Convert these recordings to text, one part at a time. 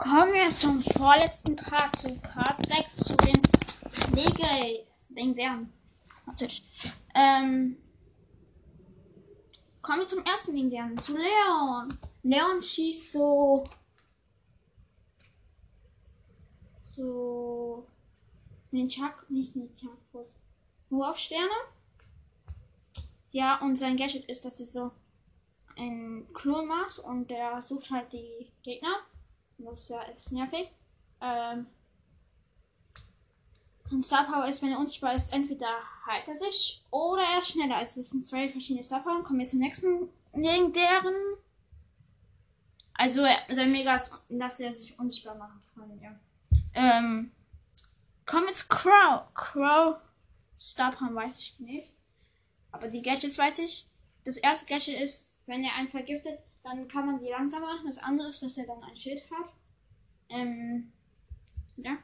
Kommen wir zum vorletzten Part, zu Part 6, zu den Legos. Den deren. Natürlich. Ähm, kommen wir zum ersten Ding, deren. Zu Leon. Leon schießt so. So. Den Chuck, nicht den Chuck, nur auf Sterne. Ja, und sein Gadget ist, dass er so einen Klon macht und der sucht halt die Gegner. Das ist ja ist nervig. Ähm, und Star Power ist, wenn er unsichtbar ist, entweder heilt er sich oder er ist schneller. Also das sind zwei verschiedene Star Power. Kommen wir zum nächsten legendären. Also sein Mega ist, dass er sich unsichtbar machen kann, ja. Ähm, kommen wir zu Crow. Crow Star Power weiß ich nicht. Aber die Gadgets weiß ich. Das erste Gadget ist, wenn er einen vergiftet, dann kann man sie langsamer machen. Das andere ist, dass er dann ein Schild hat. Ähm, ja.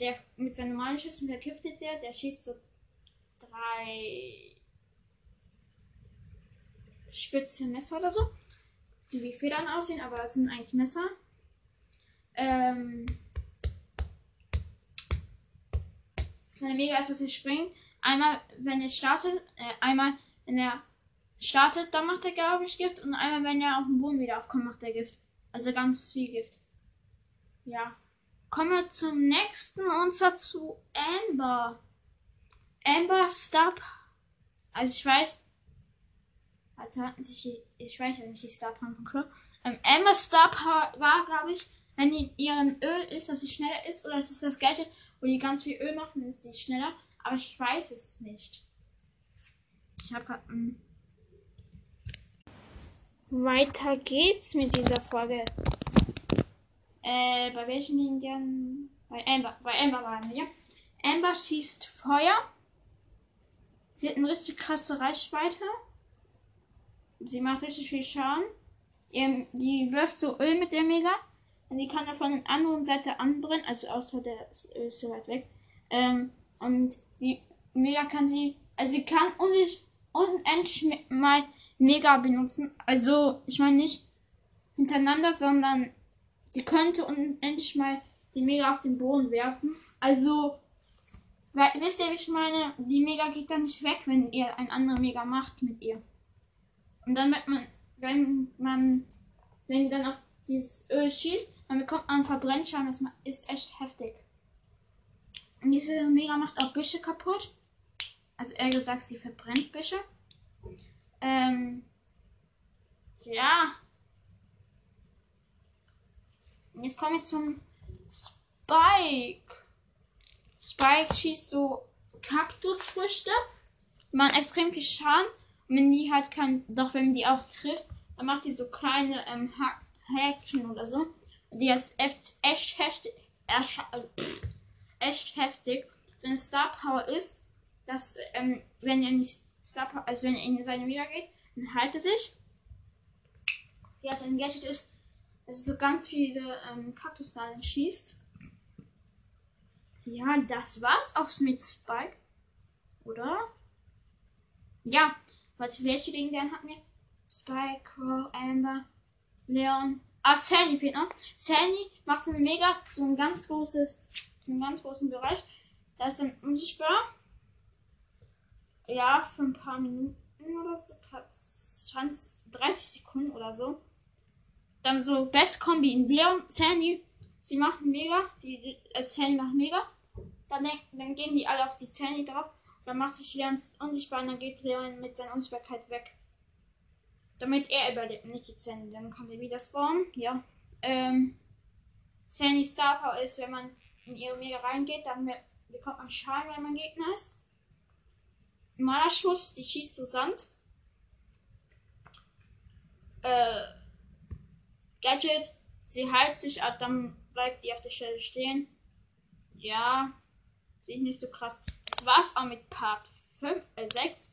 Der mit seinen normalen Schüssen vergiftet der, der schießt so drei spitze Messer oder so. Die wie Federn aussehen, aber es sind eigentlich Messer. Ähm, seine Mega ist, dass er springt. Einmal, wenn er startet, äh, einmal, wenn er startet, dann macht er, glaube ich, Gift. Und einmal, wenn er auf dem Boden wieder aufkommt, macht er Gift. Also ganz viel Gift. Ja. Kommen wir zum nächsten und zwar zu Amber. Amber Stop. Also ich weiß. Alter, ich, ich weiß ja nicht die Star von Crow. Ähm, Amber Star war, glaube ich, wenn die ihren Öl ist, dass sie schneller ist, oder es ist das Gadget, wo die ganz viel Öl machen, dann ist die schneller. Aber ich weiß es nicht. Ich habe gerade. Hm. Weiter geht's mit dieser Folge. Äh, bei welchen Linien? Bei Amber. Bei Amber waren wir. Amber schießt Feuer. Sie hat eine richtig krasse Reichweite. Sie macht richtig viel Schaden. Die wirft so Öl mit der Mega. Und die kann er von der anderen Seite anbrennen. Also außer der Öl ist so weit weg. Ähm, und die Mega kann sie. Also sie kann unendlich mal Mega benutzen. Also, ich meine nicht hintereinander, sondern sie könnte unendlich mal die Mega auf den Boden werfen. Also, wisst ihr, wie ich meine? Die Mega geht dann nicht weg, wenn ihr ein anderer Mega macht mit ihr. Und dann wird man, wenn man, wenn ihr dann auf dieses Öl schießt, dann bekommt man Verbrennschaden. Das ist echt heftig. Und diese Mega macht auch Büsche kaputt. Also eher gesagt, sie verbrennt Büsche. Ähm, ja. Jetzt kommen wir zum Spike. Spike schießt so Kaktusfrüchte. Die machen extrem viel Schaden. Und wenn die halt kann, doch wenn die auch trifft, dann macht die so kleine ähm, Häkchen oder so. Und die ist echt, echt heftig. Echt heftig. Seine Star Power ist, dass ähm, wenn ihr nicht Star also wenn er in seine Mega geht, dann halte sich. Ja, sein Gadget ist, er so ganz viele ähm, Kaktusnadeln schießt. Ja, das war's auch mit Spike. Oder? Ja, warte, welche Dinge hatten wir? Spike, Crow, Amber, Leon. Ah, Sandy fehlt noch. Sandy macht so eine mega, so ein ganz großes, so einen ganz großen Bereich. Da ist dann unsichtbar ja, für ein paar Minuten oder so, 20, 30 Sekunden oder so. Dann so Best Kombi in Leon, Sandy, sie machen mega, die äh, Sandy macht mega. Dann, dann gehen die alle auf die Sandy drauf. Dann macht sich Leon unsichtbar und dann geht Leon mit seiner Unsichtbarkeit weg. Damit er überlebt, nicht die Sandy. Dann kann er wieder spawnen, ja. Ähm, Sandy Star Power ist, wenn man in ihre Mega reingeht, dann bekommt man Schaden, wenn man Gegner ist. Malerschuss, die schießt zu Sand. Äh, Gadget, sie heilt sich ab, dann bleibt die auf der Stelle stehen. Ja, sieht nicht so krass. Das war's auch mit Part 5, äh, 6.